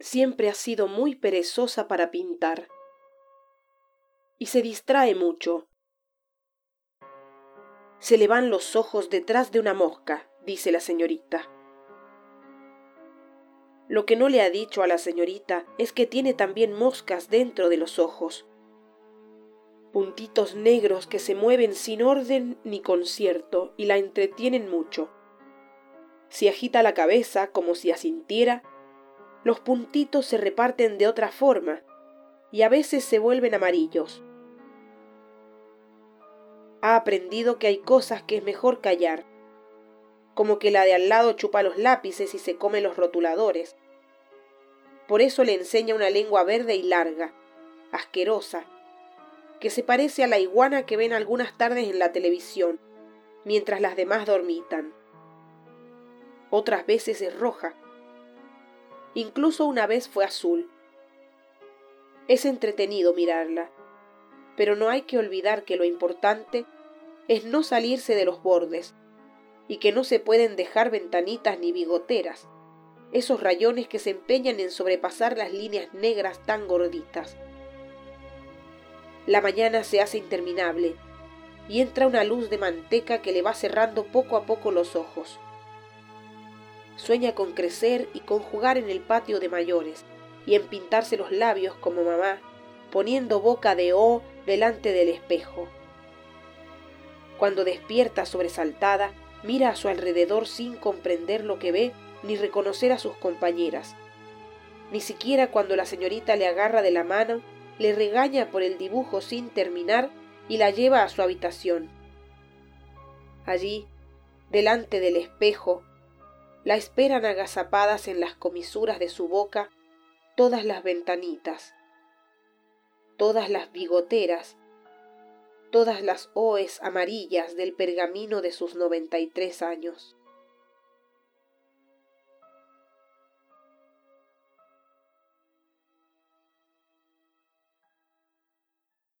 siempre ha sido muy perezosa para pintar y se distrae mucho. Se le van los ojos detrás de una mosca, dice la señorita. Lo que no le ha dicho a la señorita es que tiene también moscas dentro de los ojos. Puntitos negros que se mueven sin orden ni concierto y la entretienen mucho. Si agita la cabeza como si asintiera, los puntitos se reparten de otra forma y a veces se vuelven amarillos. Ha aprendido que hay cosas que es mejor callar como que la de al lado chupa los lápices y se come los rotuladores. Por eso le enseña una lengua verde y larga, asquerosa, que se parece a la iguana que ven algunas tardes en la televisión, mientras las demás dormitan. Otras veces es roja. Incluso una vez fue azul. Es entretenido mirarla, pero no hay que olvidar que lo importante es no salirse de los bordes, y que no se pueden dejar ventanitas ni bigoteras, esos rayones que se empeñan en sobrepasar las líneas negras tan gorditas. La mañana se hace interminable y entra una luz de manteca que le va cerrando poco a poco los ojos. Sueña con crecer y con jugar en el patio de mayores y en pintarse los labios como mamá, poniendo boca de O delante del espejo. Cuando despierta sobresaltada, Mira a su alrededor sin comprender lo que ve ni reconocer a sus compañeras. Ni siquiera cuando la señorita le agarra de la mano, le regaña por el dibujo sin terminar y la lleva a su habitación. Allí, delante del espejo, la esperan agazapadas en las comisuras de su boca todas las ventanitas, todas las bigoteras todas las oes amarillas del pergamino de sus noventa y tres años.